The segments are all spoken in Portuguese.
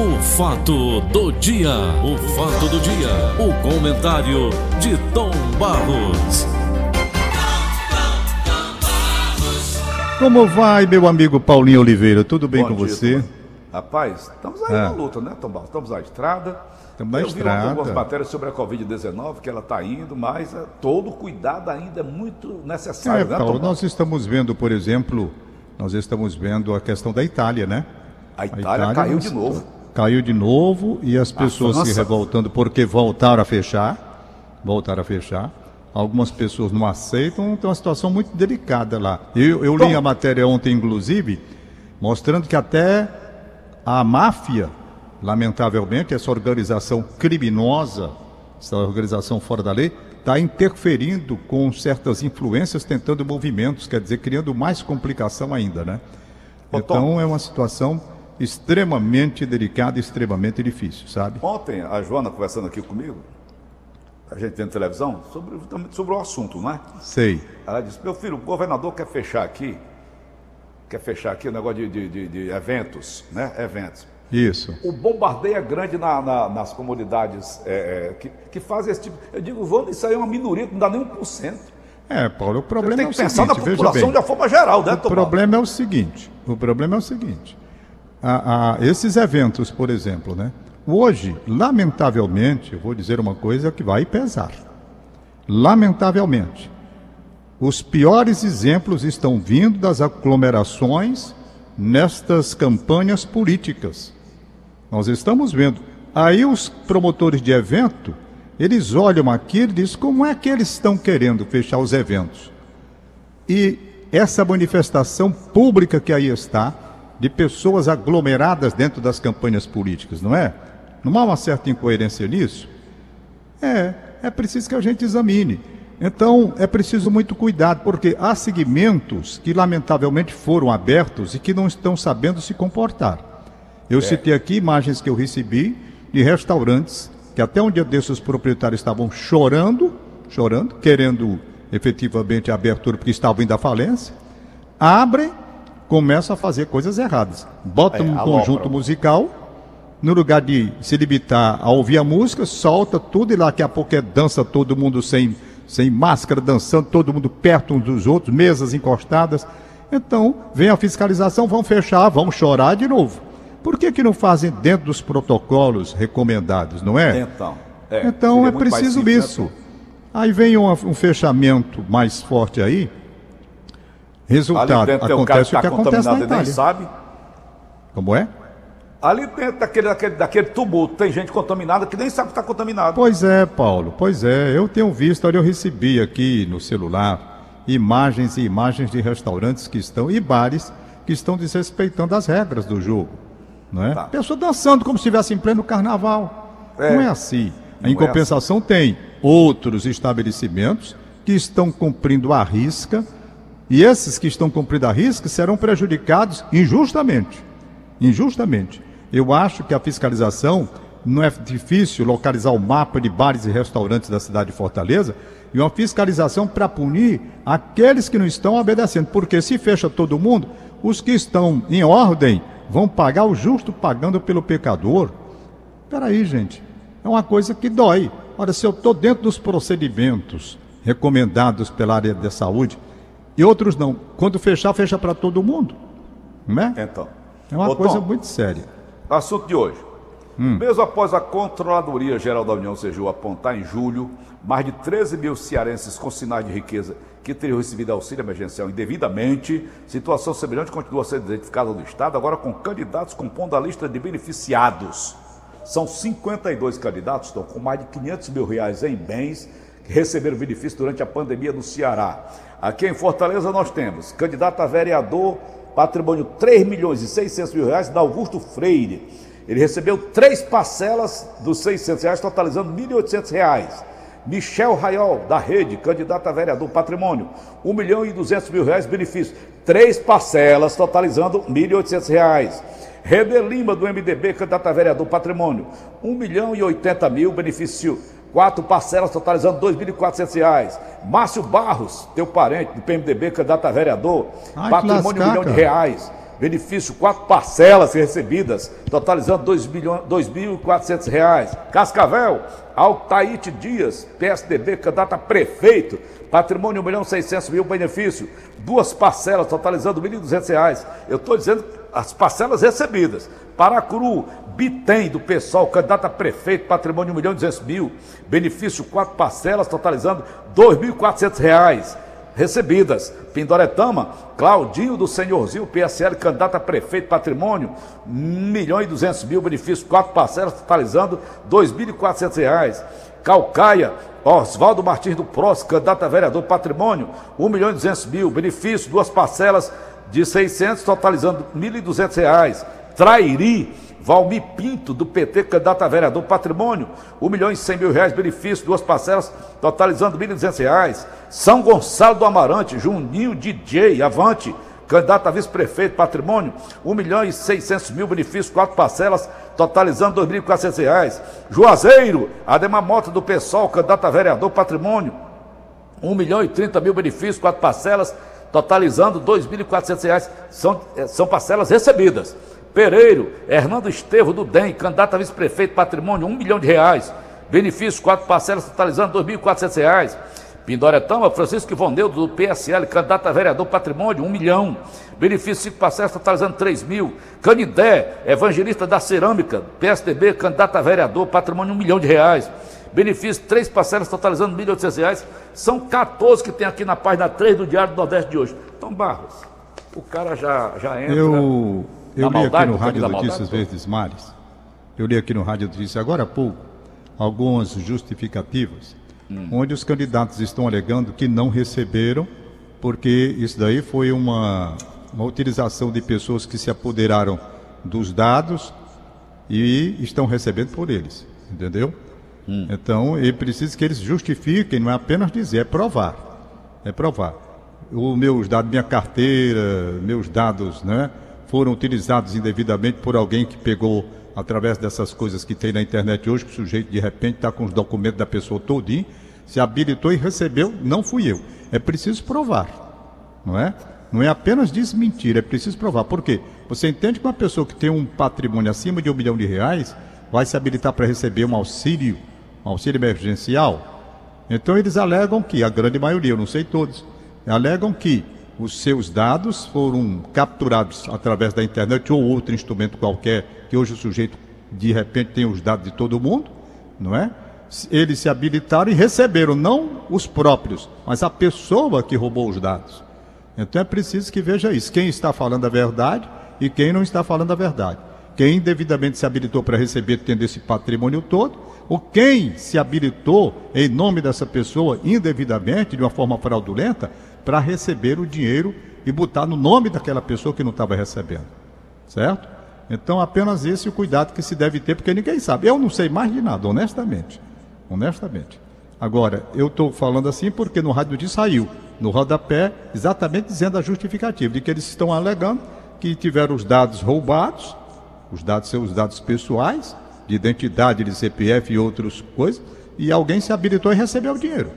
O fato do dia, o fato do dia, o comentário de Tom Barros. Como vai, meu amigo Paulinho Oliveira? Tudo bem Bom com dia, você? Tom. Rapaz, estamos aí Ah. na luta, né, Tom Barros? Estamos na estrada. Estamos na Eu vi ontem estrada. algumas matérias sobre a Covid-19, que ela está indo, mas é, todo cuidado ainda é muito necessário, É, né, Paulo, nós estamos vendo, por exemplo, nós estamos vendo a questão da Itália, né? A Itália caiu de novo. Caiu de novo e as pessoas se revoltando porque voltaram a fechar. Voltaram a fechar. Algumas pessoas não aceitam, então é uma situação muito delicada lá. Eu, eu li a matéria ontem, inclusive, mostrando que até a máfia, lamentavelmente, essa organização criminosa, essa organização fora da lei, está interferindo com certas influências, tentando movimentos, quer dizer, criando mais complicação ainda, né? Ô. Então é uma situação extremamente delicada e extremamente difícil, sabe? Ontem, a Joana conversando aqui comigo, a gente tem televisão, sobre, sobre o assunto, né? Sei. Ela disse, meu filho, o governador quer fechar aqui, quer fechar aqui o negócio de, de- de- de eventos, né? Eventos. Isso. O bombardeio é grande na- na- nas comunidades é, é, que, que fazem esse tipo. Eu digo, vamos, isso aí é uma minoria, que não dá nem 1%. É, Paulo, o problema tem é o que pensar seguinte, na população bem. de uma forma geral, né, O Tomás? problema é o seguinte, o problema é o seguinte, a- a- esses eventos, por exemplo, né? Hoje, lamentavelmente, eu vou dizer uma coisa que vai pesar. Lamentavelmente, os piores exemplos estão vindo das aglomerações nestas campanhas políticas. Nós estamos vendo. Aí os promotores de evento, eles olham aquilo e dizem como é que eles estão querendo fechar os eventos. E essa manifestação pública que aí está, de pessoas aglomeradas dentro das campanhas políticas, não é? Não há uma certa incoerência nisso? É, é preciso que a gente examine. Então, é preciso muito cuidado, porque há segmentos que lamentavelmente foram abertos e que não estão sabendo se comportar. Eu citei aqui imagens que eu recebi de restaurantes que até um dia desses os proprietários estavam chorando, chorando, querendo efetivamente a abertura porque estavam indo à falência. Abrem, começam a fazer coisas erradas. Botam É, um conjunto musical, no lugar de se limitar a ouvir a música, solta tudo e lá daqui a pouco é dança todo mundo sem, sem máscara, dançando, todo mundo perto uns dos outros, mesas encostadas. Então, vem a fiscalização, vão fechar, vão chorar de novo. Por que, que não fazem dentro dos protocolos recomendados, não é? Então, é, Então é preciso né, isso. Aí vem um, um fechamento mais forte aí. Ali Resultado, dentro tem um cara acontece que o que está acontece na contaminado e nem sabe. Como é? Ali dentro daquele, daquele, daquele tumulto tem gente contaminada que nem sabe que está contaminado. Pois é, Paulo, pois é. Eu tenho visto, olha, eu recebi aqui no celular imagens e imagens de restaurantes que estão e bares que estão desrespeitando as regras do jogo. Não é? Tá. Pessoa dançando como se estivesse em pleno carnaval. É. Não é assim. Não em é compensação, tem outros estabelecimentos que estão cumprindo a risca e esses que estão cumprindo a risca serão prejudicados injustamente. Injustamente. Eu acho que a fiscalização não é difícil localizar o mapa de bares e restaurantes da cidade de Fortaleza e uma fiscalização para punir aqueles que não estão obedecendo. Porque se fecha todo mundo, os que estão em ordem vão pagar o justo pagando pelo pecador. Peraí, gente. É uma coisa que dói. Ora, se eu estou dentro dos procedimentos recomendados pela área da saúde e outros não, quando fechar, fecha para todo mundo. Não é? Então. É uma Ô, coisa Tom, muito séria. Assunto de hoje. Hum. Mesmo após a Controladoria Geral da União Sejou apontar em julho mais de 13 mil cearenses com sinais de riqueza que teriam recebido auxílio emergencial indevidamente, situação semelhante continua ser identificada no Estado, agora com candidatos compondo a lista de beneficiados. São 52 candidatos, estão com mais de 500 mil reais em bens receberam benefício durante a pandemia no Ceará. Aqui em Fortaleza nós temos candidato a vereador, patrimônio 3 milhões e 600 mil reais, da Augusto Freire. Ele recebeu três parcelas dos 600 reais, totalizando 1.800 reais. Michel Raiol, da Rede, candidato a vereador patrimônio, 1 milhão e 200 mil reais benefício. Três parcelas, totalizando 1.800 reais. Reder Lima, do MDB, candidato a vereador patrimônio, 1 milhão e 80 mil benefício. Quatro parcelas, totalizando 2.400 reais. Márcio Barros, teu parente, do PMDB, candidato a vereador, Ai, patrimônio 1 lascar, milhão de reais. Benefício, quatro parcelas recebidas, totalizando R$ 2.400. Cascavel, Altaíte Dias, PSDB, candidato a prefeito, patrimônio 1 milhão 600 mil, benefício, duas parcelas, totalizando R$ 1.200. Eu estou dizendo as parcelas recebidas. Paracuru, Bitem, do pessoal, candidato a prefeito, patrimônio 1 milhão 200 mil, benefício, quatro parcelas, totalizando R$ 2.400 recebidas. Pindoretama, Claudinho do Senhorzinho, PSL, candidato a prefeito, patrimônio, 1 milhão e 200 mil, benefício, quatro parcelas, totalizando R$ 2.400. Calcaia, Oswaldo Martins do Prós, candidato a vereador, patrimônio, 1 milhão e 200 mil, benefício, duas parcelas de 600, totalizando R$ 1.200. Trairi, Valmir Pinto, do PT, candidato a vereador, patrimônio, 1 milhão e 100 mil reais, benefício, duas parcelas, totalizando R$ 1.200. São Gonçalo do Amarante, Juninho DJ, Avante, candidato a vice-prefeito, patrimônio, 1 milhão e 600 mil, benefício, quatro parcelas, totalizando R$ 2.400. Juazeiro, Ademar Mota do PSOL, candidato a vereador, patrimônio, 1 milhão e 30 mil, benefício, quatro parcelas, totalizando R$ 2.400. São, eh, são parcelas recebidas. Pereiro, Hernando Estevo do DEM, candidato a vice-prefeito, patrimônio, um milhão de reais. Benefício, quatro parcelas, totalizando R$ 2.400. Pindoretama, Francisco Ivoneudo, do PSL, candidato a vereador, patrimônio, um milhão. Benefício, cinco parcelas, totalizando 3 mil. Canidé, evangelista da cerâmica, PSDB, candidato a vereador, patrimônio, um milhão de reais. Benefício, três parcelas, totalizando R$ 1.800. São 14 que tem aqui na página 3 do Diário do Nordeste de hoje. Então, Barros, o cara já, já entra... Eu... Eu li aqui no Rádio Notícias Verdes Mares, eu li aqui no Rádio Notícias agora há pouco, algumas justificativas, hum. onde os candidatos estão alegando que não receberam, porque isso daí foi uma, uma utilização de pessoas que se apoderaram dos dados e estão recebendo por eles, entendeu? Hum. Então, é preciso que eles justifiquem, não é apenas dizer, é provar. É provar. Os meus dados, minha carteira, meus dados, né? Foram utilizados indevidamente por alguém que pegou através dessas coisas que tem na internet hoje, que o sujeito de repente está com os documentos da pessoa todinho, se habilitou e recebeu, não fui eu. É preciso provar, não é? Não é apenas desmentir, é preciso provar. Por quê? Você entende que uma pessoa que tem um patrimônio acima de um milhão de reais vai se habilitar para receber um auxílio, um auxílio emergencial? Então eles alegam que, a grande maioria, eu não sei todos, alegam que os seus dados foram capturados através da internet ou outro instrumento qualquer, que hoje o sujeito de repente tem os dados de todo mundo, não é? Eles se habilitaram e receberam, não os próprios, mas a pessoa que roubou os dados. Então é preciso que veja isso: quem está falando a verdade e quem não está falando a verdade. Quem devidamente se habilitou para receber tendo esse patrimônio todo, ou quem se habilitou em nome dessa pessoa indevidamente, de uma forma fraudulenta, para receber o dinheiro e botar no nome daquela pessoa que não estava recebendo. Certo? Então, apenas esse o cuidado que se deve ter, porque ninguém sabe. Eu não sei mais de nada, honestamente. Honestamente. Agora, eu estou falando assim porque no rádio de saiu, no rodapé, exatamente dizendo a justificativa, de que eles estão alegando que tiveram os dados roubados, os dados são os dados pessoais, de identidade, de CPF e outras coisas, e alguém se habilitou e recebeu o dinheiro.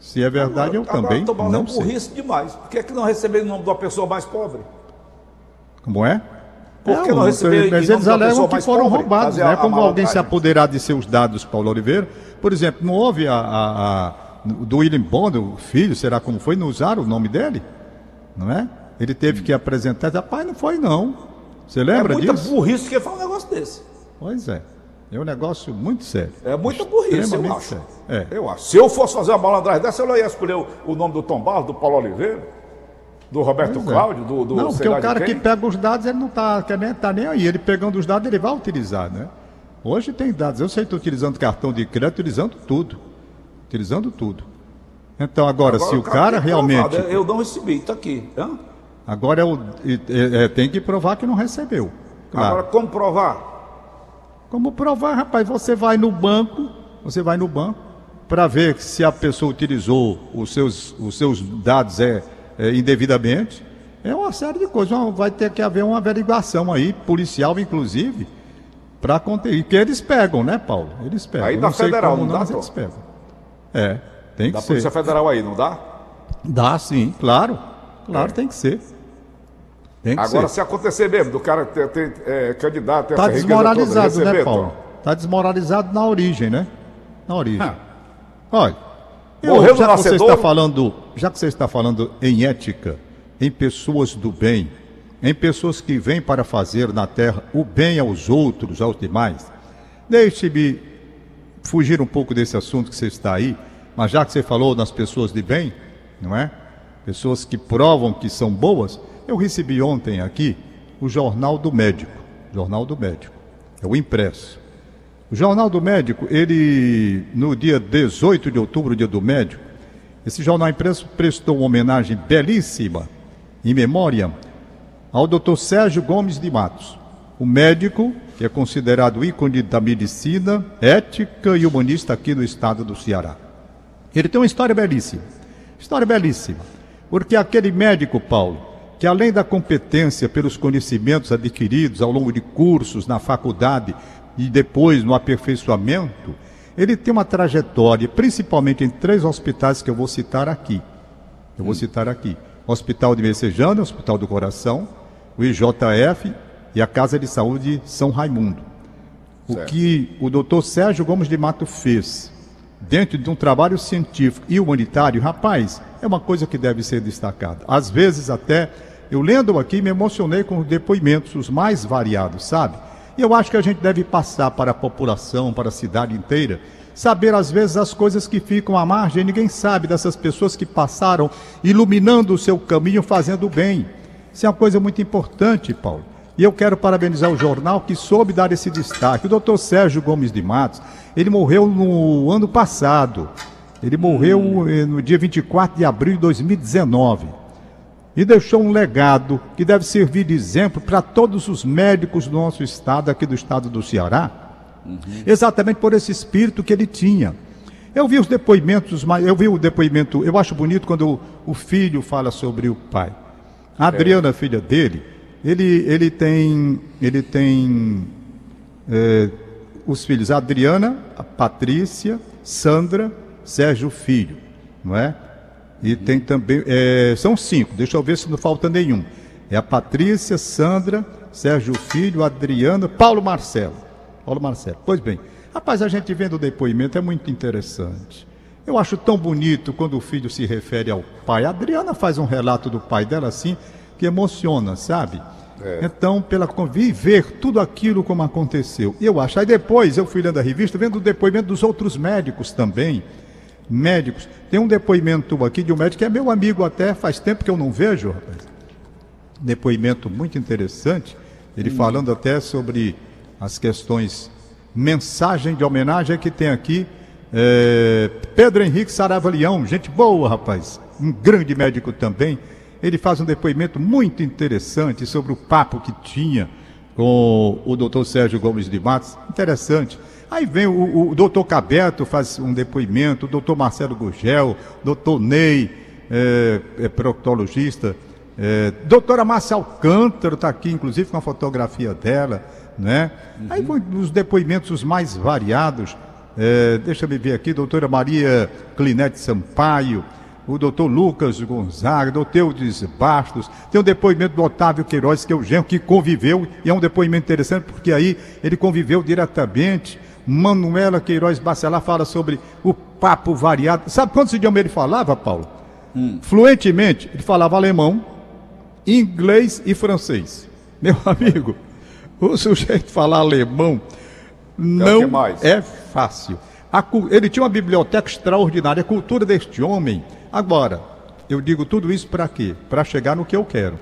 Se é verdade, agora, eu também agora, não sei. burrice demais. Por que, é que não receber o nome de uma pessoa mais pobre? Como é? Por que não, não receber Mas eles alegam que foram pobre, roubados, né? Como alguém se apoderar de seus dados, Paulo Oliveira. Por exemplo, não houve a, a, a do William Bond, o filho, será como foi, não usaram o nome dele? Não é? Ele teve que apresentar, rapaz, não foi não. Você lembra disso? É muita disso? burrice que falar um negócio desse. Pois é. É um negócio muito sério. É muita burrice, eu acho. É. Eu acho. Se eu fosse fazer uma malandragem dessa, eu não ia escolher o, o nome do Tom Barros, do Paulo Oliveira, do Roberto pois é. Cláudio, é. do, do. Não, porque o cara que pega os dados, ele não está nem, tá nem aí. Ele pegando os dados, ele vai utilizar, né? Hoje tem dados. Eu sei que estou utilizando cartão de crédito, utilizando tudo. Utilizando tudo. Então, agora, agora se o cara, cara realmente. Provado, eu não recebi, está aqui. Hã? Agora é o, é, é, tem que provar que não recebeu. Claro. Agora, como provar? Como provar, rapaz? Você vai no banco, você vai no banco para ver se a pessoa utilizou os seus, os seus dados é, é, indevidamente. É uma série de coisas. Vai ter que haver uma averiguação aí, policial inclusive, para conter. Que eles pegam, né, Paulo? Eles pegam. Aí da federal, não, não dá, eles pegam. É, tem que da ser. Polícia Federal aí, não dá? Dá sim, claro. Claro, é. tem que ser. Agora, ser. se acontecer mesmo, do cara ter, ter é, candidato Está desmoralizado, toda, né, Paulo? Está desmoralizado na origem, né? Na origem. Ah. Olha, eu, já, que você está falando, já que você está falando em ética, em pessoas do bem, em pessoas que vêm para fazer na terra o bem aos outros, aos demais, deixe-me fugir um pouco desse assunto que você está aí, mas já que você falou nas pessoas de bem, não é? Pessoas que provam que são boas, eu recebi ontem aqui o Jornal do Médico. Jornal do Médico. É o impresso. O Jornal do Médico, ele, no dia 18 de outubro, dia do médico, esse jornal impresso prestou uma homenagem belíssima, em memória, ao Dr. Sérgio Gomes de Matos, o médico que é considerado ícone da medicina, ética e humanista aqui no estado do Ceará. Ele tem uma história belíssima. História belíssima. Porque aquele médico, Paulo, que além da competência pelos conhecimentos adquiridos ao longo de cursos na faculdade e depois no aperfeiçoamento, ele tem uma trajetória, principalmente em três hospitais que eu vou citar aqui. Eu vou citar aqui: Hospital de Messejana, Hospital do Coração, o IJF e a Casa de Saúde São Raimundo. O certo. que o doutor Sérgio Gomes de Mato fez dentro de um trabalho científico e humanitário, rapaz, é uma coisa que deve ser destacada. Às vezes até eu lendo aqui me emocionei com os depoimentos os mais variados, sabe? E eu acho que a gente deve passar para a população, para a cidade inteira, saber às vezes as coisas que ficam à margem, ninguém sabe dessas pessoas que passaram iluminando o seu caminho, fazendo bem. Isso é uma coisa muito importante, Paulo. E eu quero parabenizar o jornal que soube dar esse destaque. O doutor Sérgio Gomes de Matos, ele morreu no ano passado. Ele morreu eh, no dia 24 de abril de 2019 e deixou um legado que deve servir de exemplo para todos os médicos do nosso estado, aqui do estado do Ceará, uhum. exatamente por esse espírito que ele tinha. Eu vi os depoimentos, eu vi o depoimento, eu acho bonito quando o, filho fala sobre o pai. A Adriana, é. filha dele, ele, ele tem, ele tem é, os filhos, a Adriana, a Patrícia, Sandra, Sérgio Filho, não é? E tem também, é, são cinco, deixa eu ver se não falta nenhum. É a Patrícia, Sandra, Sérgio Filho, Adriana, Paulo Marcelo. Paulo Marcelo. Pois bem, rapaz, a gente vendo o depoimento é muito interessante. Eu acho tão bonito quando o filho se refere ao pai. A Adriana faz um relato do pai dela assim, que emociona, sabe? É. Então, pela viver tudo aquilo como aconteceu. Eu acho. Aí depois eu fui lendo a revista, vendo o depoimento dos outros médicos também médicos. Tem um depoimento aqui de um médico que é meu amigo até, faz tempo que eu não vejo, rapaz. Depoimento muito interessante, ele hum. falando até sobre as questões, mensagem de homenagem que tem aqui. É, Pedro Henrique Sarava Leão, gente boa, rapaz, um grande médico também. Ele faz um depoimento muito interessante sobre o papo que tinha com o doutor Sérgio Gomes de Matos. Interessante. Aí vem o, o doutor Cabeto, faz um depoimento, o doutor Marcelo Gugel, doutor Ney, é, é proctologista, é, doutora Márcia Alcântara está aqui, inclusive, com a fotografia dela, né? Uhum. Aí vão os depoimentos os mais variados. É, deixa eu ver aqui, doutora Maria Clinete Sampaio, o doutor Lucas Gonzaga, doutor Bastos, tem um depoimento do Otávio Queiroz, que é o genro que conviveu, e é um depoimento interessante, porque aí ele conviveu diretamente Manuela Queiroz Bacelar fala sobre o papo variado. Sabe quantos idiomas ele falava, Paulo? Hum. Fluentemente, ele falava alemão, inglês e francês. Meu amigo, o sujeito falar alemão não é fácil. A, ele tinha uma biblioteca extraordinária, a cultura deste homem. Agora, eu digo tudo isso para quê? Para chegar no que eu quero.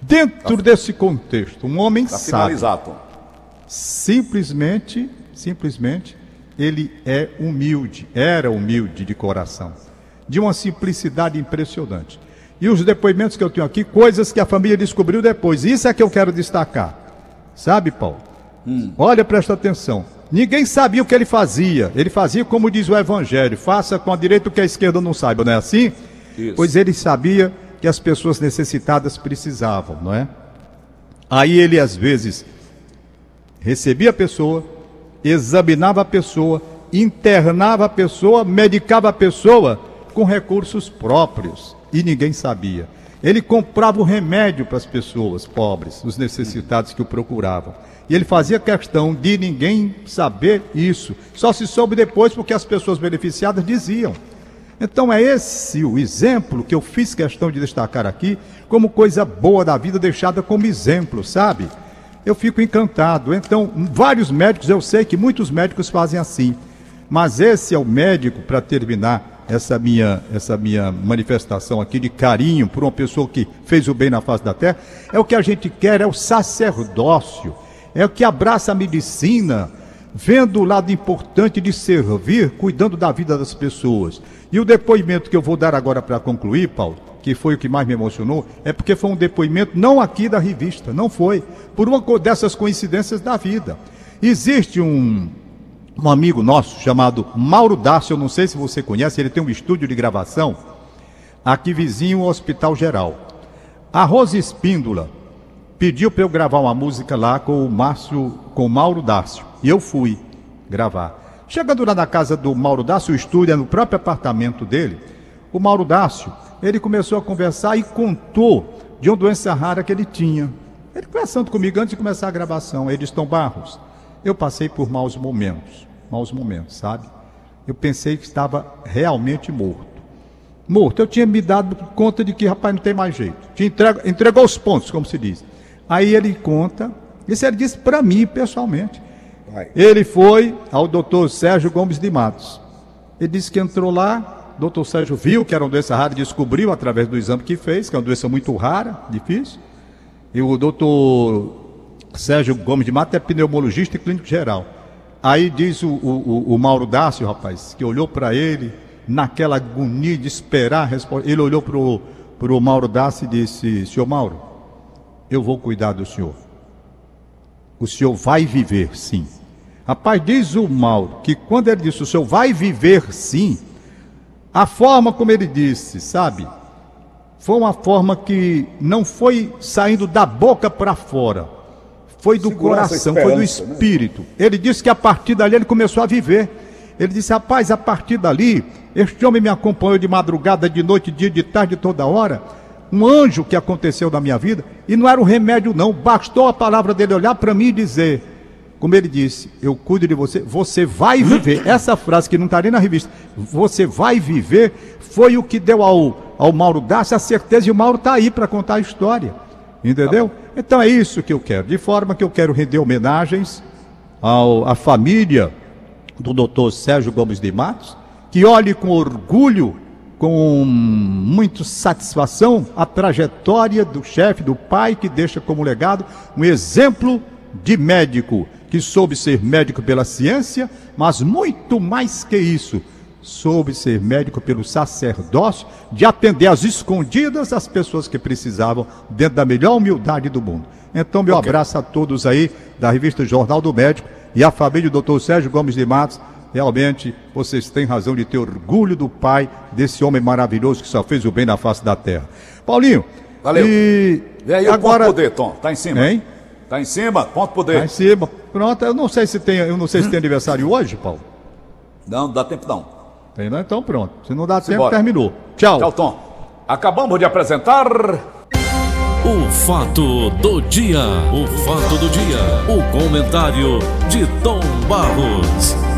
Dentro tá. desse contexto, um homem tá sábio simplesmente, simplesmente, ele é humilde, era humilde de coração, de uma simplicidade impressionante. E os depoimentos que eu tenho aqui, coisas que a família descobriu depois, isso é que eu quero destacar. Sabe, Paulo? Hum. Olha, presta atenção. Ninguém sabia o que ele fazia. Ele fazia como diz o Evangelho: faça com a direita o que a esquerda não saiba, não é assim? Isso. Pois ele sabia que as pessoas necessitadas precisavam, não é? Aí ele às vezes recebia a pessoa, examinava a pessoa, internava a pessoa, medicava a pessoa com recursos próprios e ninguém sabia. Ele comprava o remédio para as pessoas pobres, os necessitados que o procuravam. E ele fazia questão de ninguém saber isso. Só se soube depois porque as pessoas beneficiadas diziam. Então é esse o exemplo que eu fiz questão de destacar aqui como coisa boa da vida deixada como exemplo, sabe? Eu fico encantado. Então, vários médicos, eu sei que muitos médicos fazem assim. Mas esse é o médico, para terminar essa minha, essa minha manifestação aqui de carinho por uma pessoa que fez o bem na face da terra, é o que a gente quer, é o sacerdócio, é o que abraça a medicina, vendo o lado importante de servir, cuidando da vida das pessoas. E o depoimento que eu vou dar agora para concluir, Paulo, que foi o que mais me emocionou, é porque foi um depoimento não aqui da revista, não foi, por uma dessas coincidências da vida. Existe um, um amigo nosso chamado Mauro Dácio, eu não sei se você conhece, ele tem um estúdio de gravação aqui vizinho ao Hospital Geral. A Rose Espíndola pediu para eu gravar uma música lá com o Márcio, com o Mauro Dácio, e eu fui gravar. Chegando lá na casa do Mauro Dácio, o estúdio é no próprio apartamento dele, o Mauro Dácio, ele começou a conversar e contou de uma doença rara que ele tinha. Ele conversando comigo antes de começar a gravação, Edson Barros, eu passei por maus momentos, maus momentos, sabe? Eu pensei que estava realmente morto. Morto, eu tinha me dado conta de que, rapaz, não tem mais jeito. Tinha entrego, entregou os pontos, como se diz. Aí ele conta, isso ele disse para mim pessoalmente. Ele foi ao doutor Sérgio Gomes de Matos. Ele disse que entrou lá, doutor Sérgio viu que era uma doença rara, descobriu através do exame que fez, que é uma doença muito rara, difícil. E o doutor Sérgio Gomes de Matos é pneumologista e clínico geral. Aí diz o, o, o Mauro Dácio, rapaz, que olhou para ele, naquela agonia de esperar a resposta. Ele olhou para o Mauro Dácio e disse: Senhor Mauro, eu vou cuidar do senhor. O senhor vai viver, sim. Rapaz, diz o Mauro que quando ele disse o senhor vai viver sim, a forma como ele disse, sabe? Foi uma forma que não foi saindo da boca para fora, foi do coração, foi do né? espírito. Né? Ele disse que a partir dali ele começou a viver. Ele disse: Rapaz, a partir dali, este homem me acompanhou de madrugada, de noite, dia, de tarde, toda hora. Um anjo que aconteceu na minha vida, e não era um remédio, não. Bastou a palavra dele olhar para mim e dizer: como ele disse, eu cuido de você, você vai viver. Essa frase que não está nem na revista, você vai viver, foi o que deu ao, ao Mauro Dácio a certeza, e o Mauro está aí para contar a história. Entendeu? Então é isso que eu quero. De forma que eu quero render homenagens ao, à família do doutor Sérgio Gomes de Matos, que olhe com orgulho, com muita satisfação, a trajetória do chefe, do pai, que deixa como legado um exemplo de médico que soube ser médico pela ciência, mas muito mais que isso, soube ser médico pelo sacerdócio, de atender às escondidas as pessoas que precisavam, dentro da melhor humildade do mundo. Então, meu okay. abraço a todos aí da revista Jornal do Médico e a família do Dr. Sérgio Gomes de Matos. Realmente, vocês têm razão de ter orgulho do pai, desse homem maravilhoso que só fez o bem na face da terra. Paulinho, Valeu. E, aí agora... o poder, Tom? Tá em cima. Hein? Tá em cima, ponto poder. Tá em cima. Pronto, eu não sei se tem, eu não sei se tem aniversário hoje, Paulo. Não, não dá tempo não. Tem não? Então pronto. Se não dá tempo, terminou. Tchau. Tchau, Tom. Acabamos de apresentar. O fato do dia. O fato do dia. O comentário de Tom Barros.